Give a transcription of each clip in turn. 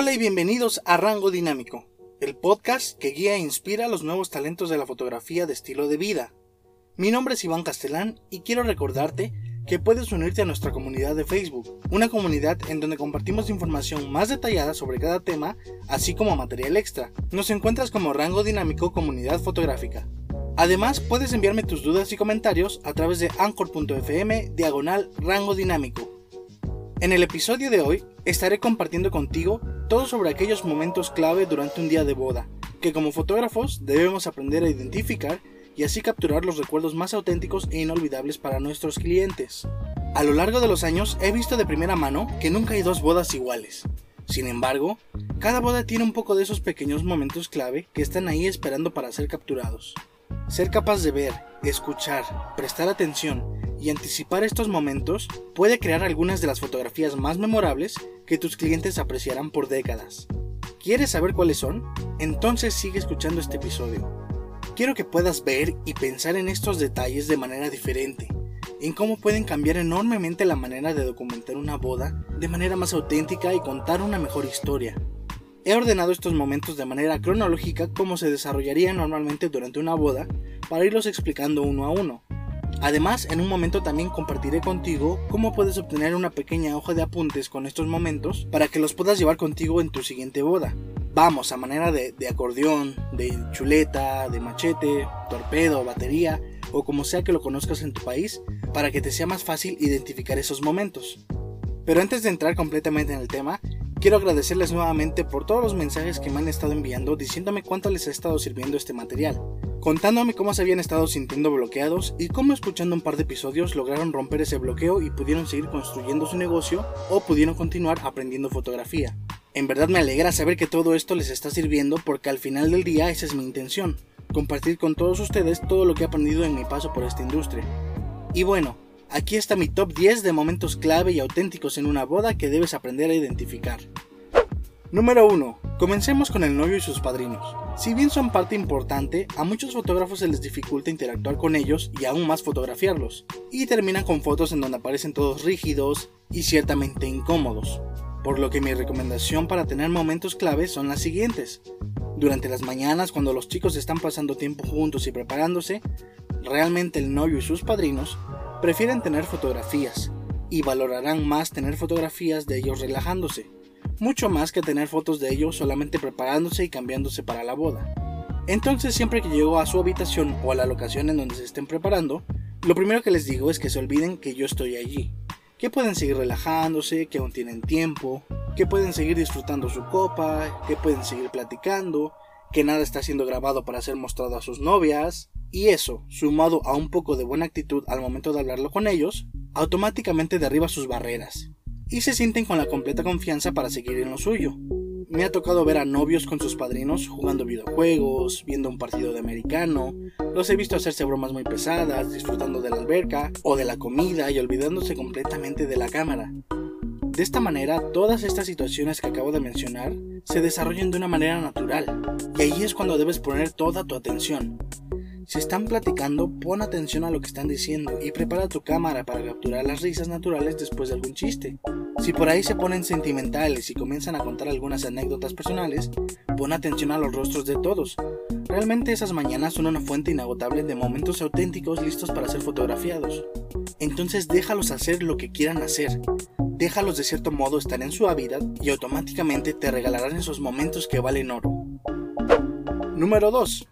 Hola y bienvenidos a Rango Dinámico, el podcast que guía e inspira a los nuevos talentos de la fotografía de estilo de vida. Mi nombre es Iván Castellán y quiero recordarte que puedes unirte a nuestra comunidad de Facebook, una comunidad en donde compartimos información más detallada sobre cada tema, así como material extra. Nos encuentras como Rango Dinámico Comunidad Fotográfica. Además, puedes enviarme tus dudas y comentarios a través de anchor.fm diagonal rango dinámico. En el episodio de hoy estaré compartiendo contigo todo sobre aquellos momentos clave durante un día de boda, que como fotógrafos debemos aprender a identificar y así capturar los recuerdos más auténticos e inolvidables para nuestros clientes. A lo largo de los años he visto de primera mano que nunca hay dos bodas iguales. Sin embargo, cada boda tiene un poco de esos pequeños momentos clave que están ahí esperando para ser capturados. Ser capaz de ver, escuchar, prestar atención y anticipar estos momentos puede crear algunas de las fotografías más memorables que tus clientes apreciarán por décadas. ¿Quieres saber cuáles son? Entonces sigue escuchando este episodio. Quiero que puedas ver y pensar en estos detalles de manera diferente, en cómo pueden cambiar enormemente la manera de documentar una boda de manera más auténtica y contar una mejor historia. He ordenado estos momentos de manera cronológica como se desarrollaría normalmente durante una boda para irlos explicando uno a uno. Además, en un momento también compartiré contigo cómo puedes obtener una pequeña hoja de apuntes con estos momentos para que los puedas llevar contigo en tu siguiente boda. Vamos, a manera de, acordeón, de chuleta, de machete, torpedo, batería o como sea que lo conozcas en tu país, para que te sea más fácil identificar esos momentos. Pero antes de entrar completamente en el tema, quiero agradecerles nuevamente por todos los mensajes que me han estado enviando diciéndome cuánto les ha estado sirviendo este material contándome cómo se habían estado sintiendo bloqueados y cómo escuchando un par de episodios lograron romper ese bloqueo y pudieron seguir construyendo su negocio o pudieron continuar aprendiendo fotografía. En verdad me alegra saber que todo esto les está sirviendo porque al final del día esa es mi intención, compartir con todos ustedes todo lo que he aprendido en mi paso por esta industria. Y bueno, aquí está mi top 10 de momentos clave y auténticos en una boda que debes aprender a identificar. Número 1. Comencemos con el novio y sus padrinos. Si bien son parte importante, a muchos fotógrafos se les dificulta interactuar con ellos y aún más fotografiarlos, y terminan con fotos en donde aparecen todos rígidos y ciertamente incómodos. Por lo que mi recomendación para tener momentos claves son las siguientes. Durante las mañanas, cuando los chicos están pasando tiempo juntos y preparándose, realmente el novio y sus padrinos prefieren tener fotografías, y valorarán más tener fotografías de ellos relajándose mucho más que tener fotos de ellos solamente preparándose y cambiándose para la boda. Entonces siempre que llego a su habitación o a la locación en donde se estén preparando, lo primero que les digo es que se olviden que yo estoy allí, que pueden seguir relajándose, que aún tienen tiempo, que pueden seguir disfrutando su copa, que pueden seguir platicando, que nada está siendo grabado para ser mostrado a sus novias, y eso, sumado a un poco de buena actitud al momento de hablarlo con ellos, automáticamente derriba sus barreras y se sienten con la completa confianza para seguir en lo suyo. Me ha tocado ver a novios con sus padrinos jugando videojuegos, viendo un partido de americano, los he visto hacerse bromas muy pesadas, disfrutando de la alberca o de la comida y olvidándose completamente de la cámara. De esta manera, todas estas situaciones que acabo de mencionar se desarrollan de una manera natural, y ahí es cuando debes poner toda tu atención. Si están platicando, pon atención a lo que están diciendo y prepara tu cámara para capturar las risas naturales después de algún chiste. Si por ahí se ponen sentimentales y comienzan a contar algunas anécdotas personales, pon atención a los rostros de todos. Realmente esas mañanas son una fuente inagotable de momentos auténticos listos para ser fotografiados. Entonces déjalos hacer lo que quieran hacer. Déjalos de cierto modo estar en su hábitat y automáticamente te regalarán esos momentos que valen oro. Número 2.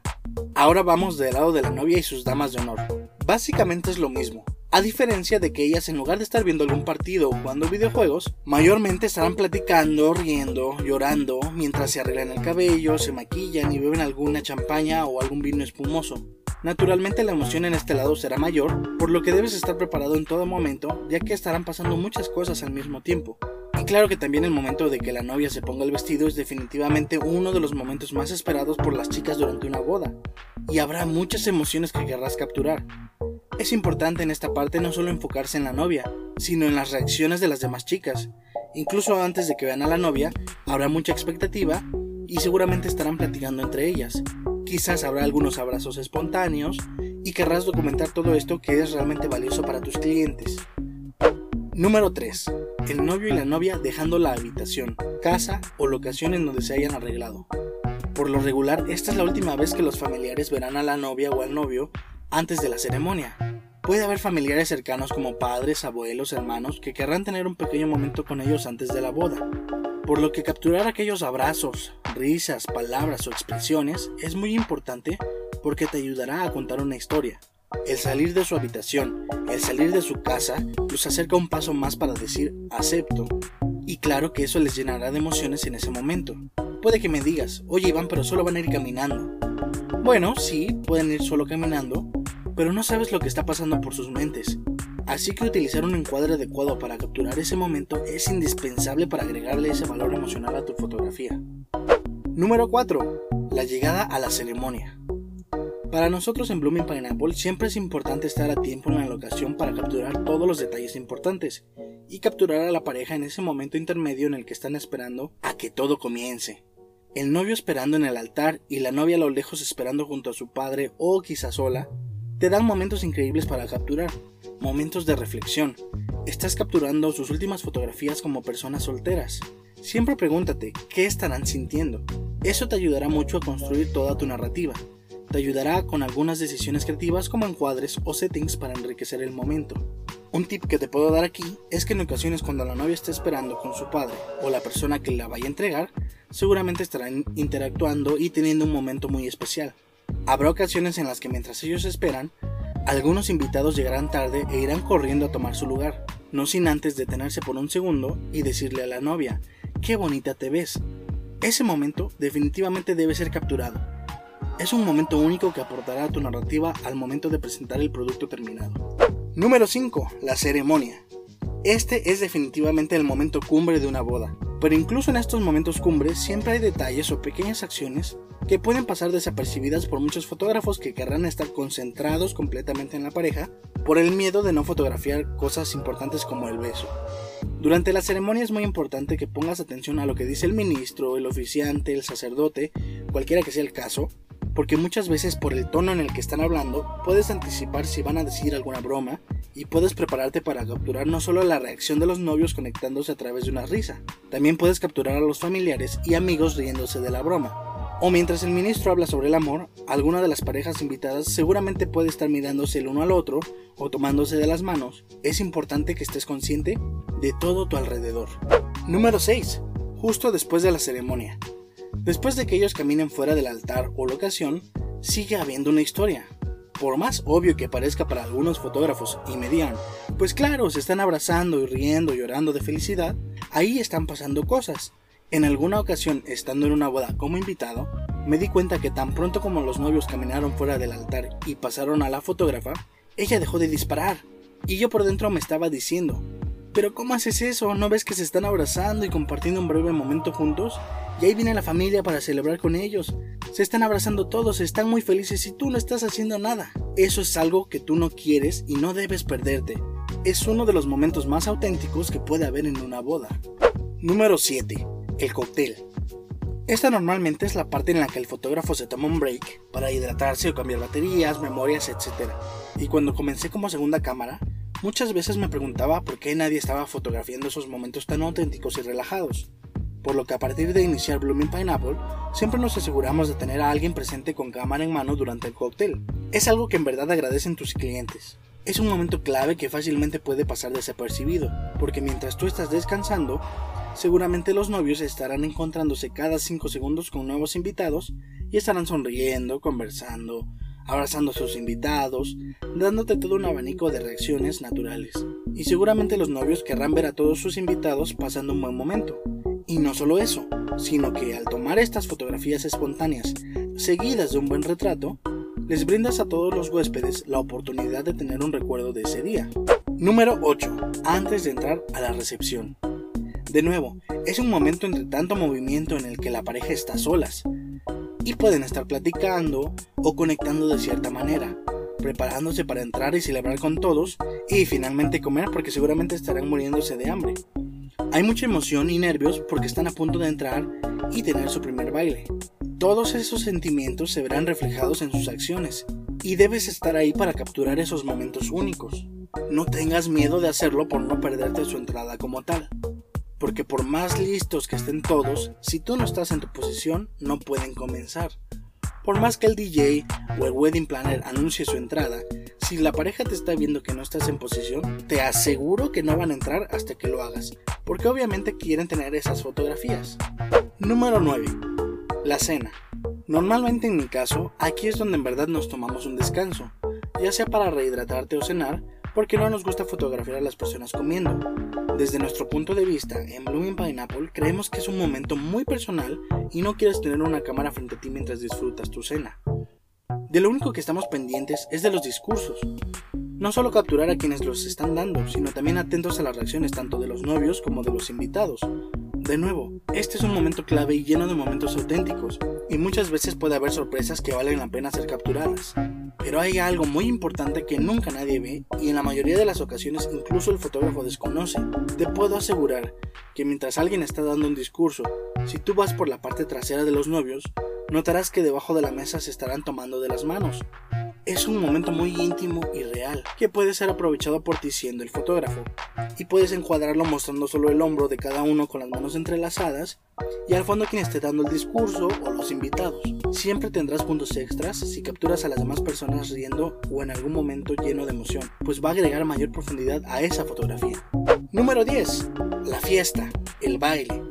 Ahora vamos del lado de la novia y sus damas de honor. Básicamente es lo mismo, a diferencia de que ellas en lugar de estar viendo algún partido o jugando videojuegos, mayormente estarán platicando, riendo, llorando, mientras se arreglan el cabello, se maquillan y beben alguna champaña o algún vino espumoso. Naturalmente la emoción en este lado será mayor, por lo que debes estar preparado en todo momento, ya que estarán pasando muchas cosas al mismo tiempo. Y claro que también el momento de que la novia se ponga el vestido es definitivamente uno de los momentos más esperados por las chicas durante una boda, y habrá muchas emociones que querrás capturar. Es importante en esta parte no solo enfocarse en la novia, sino en las reacciones de las demás chicas. Incluso antes de que vean a la novia, habrá mucha expectativa y seguramente estarán platicando entre ellas. Quizás habrá algunos abrazos espontáneos y querrás documentar todo esto que es realmente valioso para tus clientes. Número 3. el novio y la novia dejando la habitación, casa o locación en donde se hayan arreglado. Por lo regular, esta es la última vez que los familiares verán a la novia o al novio antes de la ceremonia. Puede haber familiares cercanos como padres, abuelos, hermanos que querrán tener un pequeño momento con ellos antes de la boda, por lo que capturar aquellos abrazos, risas, palabras o expresiones es muy importante porque te ayudará a contar una historia. El salir de su habitación, el salir de su casa, los acerca un paso más para decir acepto. Y claro que eso les llenará de emociones en ese momento. Puede que me digas, oye Iván, pero solo van a ir caminando. Bueno, sí, pueden ir solo caminando, pero no sabes lo que está pasando por sus mentes. Así que utilizar un encuadre adecuado para capturar ese momento es indispensable para agregarle ese valor emocional a tu fotografía. Número 4. La llegada a la ceremonia. Para nosotros en Blooming Pineapple siempre es importante estar a tiempo en la locación para capturar todos los detalles importantes y capturar a la pareja en ese momento intermedio en el que están esperando a que todo comience. El novio esperando en el altar y la novia a lo lejos esperando junto a su padre o quizá sola, te dan momentos increíbles para capturar, momentos de reflexión. Estás capturando sus últimas fotografías como personas solteras. Siempre pregúntate qué estarán sintiendo. Eso te ayudará mucho a construir toda tu narrativa te ayudará con algunas decisiones creativas como encuadres o settings para enriquecer el momento. Un tip que te puedo dar aquí es que en ocasiones cuando la novia esté esperando con su padre o la persona que la vaya a entregar, seguramente estarán interactuando y teniendo un momento muy especial. Habrá ocasiones en las que mientras ellos esperan, algunos invitados llegarán tarde e irán corriendo a tomar su lugar, no sin antes detenerse por un segundo y decirle a la novia, qué bonita te ves. Ese momento definitivamente debe ser capturado es un momento único que aportará a tu narrativa al momento de presentar el producto terminado. Número 5. La ceremonia. Este es definitivamente el momento cumbre de una boda, pero incluso en estos momentos cumbres siempre hay detalles o pequeñas acciones que pueden pasar desapercibidas por muchos fotógrafos que querrán estar concentrados completamente en la pareja por el miedo de no fotografiar cosas importantes como el beso. Durante la ceremonia es muy importante que pongas atención a lo que dice el ministro, el oficiante, el sacerdote, cualquiera que sea el caso, porque muchas veces por el tono en el que están hablando puedes anticipar si van a decir alguna broma y puedes prepararte para capturar no solo la reacción de los novios conectándose a través de una risa, también puedes capturar a los familiares y amigos riéndose de la broma. O mientras el ministro habla sobre el amor, alguna de las parejas invitadas seguramente puede estar mirándose el uno al otro o tomándose de las manos. Es importante que estés consciente de todo tu alrededor. Número 6. Justo después de la ceremonia. Después de que ellos caminen fuera del altar o locación, sigue habiendo una historia. Por más obvio que parezca para algunos fotógrafos y me digan, pues claro, se están abrazando y riendo llorando de felicidad, ahí están pasando cosas. En alguna ocasión, estando en una boda como invitado, me di cuenta que tan pronto como los novios caminaron fuera del altar y pasaron a la fotógrafa, ella dejó de disparar. Y yo por dentro me estaba diciendo, pero ¿cómo haces eso? ¿No ves que se están abrazando y compartiendo un breve momento juntos? Y ahí viene la familia para celebrar con ellos. Se están abrazando todos, están muy felices y tú no estás haciendo nada. Eso es algo que tú no quieres y no debes perderte. Es uno de los momentos más auténticos que puede haber en una boda. Número 7. El cóctel. Esta normalmente es la parte en la que el fotógrafo se toma un break para hidratarse o cambiar baterías, memorias, etc. Y cuando comencé como segunda cámara, muchas veces me preguntaba por qué nadie estaba fotografiando esos momentos tan auténticos y relajados por lo que a partir de iniciar Blooming Pineapple, siempre nos aseguramos de tener a alguien presente con cámara en mano durante el cóctel. Es algo que en verdad agradecen tus clientes. Es un momento clave que fácilmente puede pasar desapercibido, porque mientras tú estás descansando, seguramente los novios estarán encontrándose cada 5 segundos con nuevos invitados y estarán sonriendo, conversando, abrazando a sus invitados, dándote todo un abanico de reacciones naturales. Y seguramente los novios querrán ver a todos sus invitados pasando un buen momento, y no solo eso, sino que al tomar estas fotografías espontáneas, seguidas de un buen retrato, les brindas a todos los huéspedes la oportunidad de tener un recuerdo de ese día. Número 8. Antes de entrar a la recepción. De nuevo, es un momento entre tanto movimiento en el que la pareja está solas y pueden estar platicando o conectando de cierta manera, preparándose para entrar y celebrar con todos y finalmente comer porque seguramente estarán muriéndose de hambre. Hay mucha emoción y nervios porque están a punto de entrar y tener su primer baile. Todos esos sentimientos se verán reflejados en sus acciones y debes estar ahí para capturar esos momentos únicos. No tengas miedo de hacerlo por no perderte su entrada como tal. porque por más listos que estén todos, si tú no estás en tu posición, no pueden comenzar. Por más que el DJ o el wedding planner anuncie su entrada, si la pareja te está viendo que no estás en posición, te aseguro que no van a entrar hasta que lo hagas, porque obviamente quieren tener esas fotografías. Número 9. La cena. Normalmente en mi caso, aquí es donde en verdad nos tomamos un descanso, ya sea para rehidratarte o cenar, porque no nos gusta fotografiar a las personas comiendo. Desde nuestro punto de vista, en Blooming Pineapple creemos que es un momento muy personal y no quieres tener una cámara frente a ti mientras disfrutas tu cena. De lo único que estamos pendientes es de los discursos. No solo capturar a quienes los están dando, sino también atentos a las reacciones tanto de los novios como de los invitados. De nuevo, este es un momento clave y lleno de momentos auténticos, y muchas veces puede haber sorpresas que valen la pena ser capturadas. Pero hay algo muy importante que nunca nadie ve y en la mayoría de las ocasiones incluso el fotógrafo desconoce. Te puedo asegurar que mientras alguien está dando un discurso, si tú vas por la parte trasera de los novios, notarás que debajo de la mesa se estarán tomando de las manos. Es un momento muy íntimo y real que puede ser aprovechado por ti siendo el fotógrafo, y puedes encuadrarlo mostrando solo el hombro de cada uno con las manos entrelazadas y al fondo quien esté dando el discurso o los invitados. Siempre tendrás puntos extras si capturas a las demás personas riendo o en algún momento lleno de emoción, pues va a agregar mayor profundidad a esa fotografía. Número 10. La fiesta, el baile.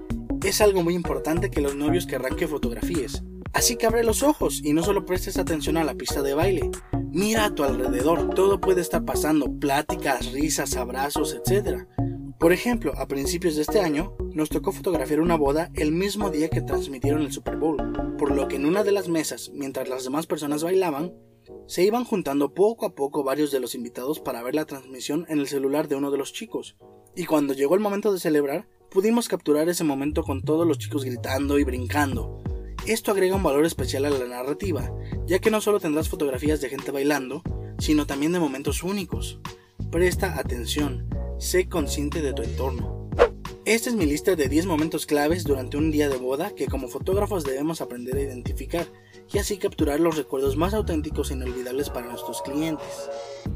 Es algo muy importante que los novios querrán que fotografíes, Así que abre los ojos y no solo prestes atención a la pista de baile. Mira a tu alrededor, todo puede estar pasando, pláticas, risas, abrazos, etc. Por ejemplo, a principios de este año, nos tocó fotografiar una boda el mismo día que transmitieron el Super Bowl, por lo que en una de las mesas, mientras las demás personas bailaban, se iban juntando poco a poco varios de los invitados para ver la transmisión en el celular de uno de los chicos. Y cuando llegó el momento de celebrar, pudimos capturar ese momento con todos los chicos gritando y brincando. Esto agrega un valor especial a la narrativa, ya que no solo tendrás fotografías de gente bailando, sino también de momentos únicos. Presta atención, sé consciente de tu entorno. Esta es mi lista de 10 momentos claves durante un día de boda que como fotógrafos debemos aprender a identificar y así capturar los recuerdos más auténticos e inolvidables para nuestros clientes.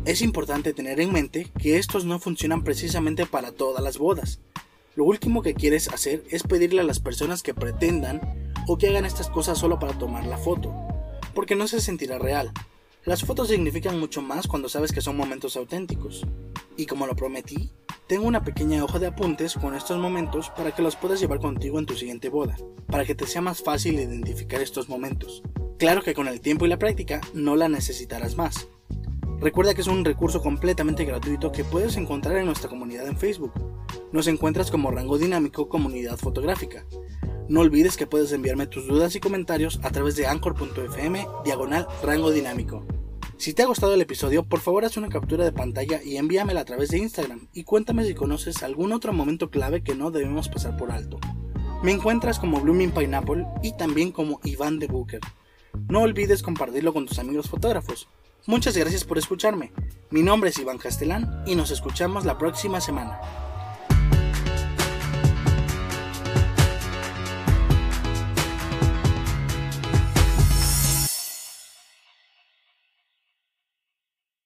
Es importante tener en mente que estos no funcionan precisamente para todas las bodas. Lo último que quieres hacer es pedirle a las personas que pretendan o que hagan estas cosas solo para tomar la foto, porque no se sentirá real. Las fotos significan mucho más cuando sabes que son momentos auténticos. Y como lo prometí, tengo una pequeña hoja de apuntes con estos momentos para que los puedas llevar contigo en tu siguiente boda, para que te sea más fácil identificar estos momentos. Claro que con el tiempo y la práctica no la necesitarás más. Recuerda que es un recurso completamente gratuito que puedes encontrar en nuestra comunidad en Facebook. Nos encuentras como Rango Dinámico Comunidad Fotográfica. No olvides que puedes enviarme tus dudas y comentarios a través de anchor.fm diagonal rango dinámico. Si te ha gustado el episodio, por favor haz una captura de pantalla y envíamela a través de Instagram y cuéntame si conoces algún otro momento clave que no debemos pasar por alto. Me encuentras como Blooming Pineapple y también como Iván de Booker. No olvides compartirlo con tus amigos fotógrafos. Muchas gracias por escucharme. Mi nombre es Iván Castelán y nos escuchamos la próxima semana.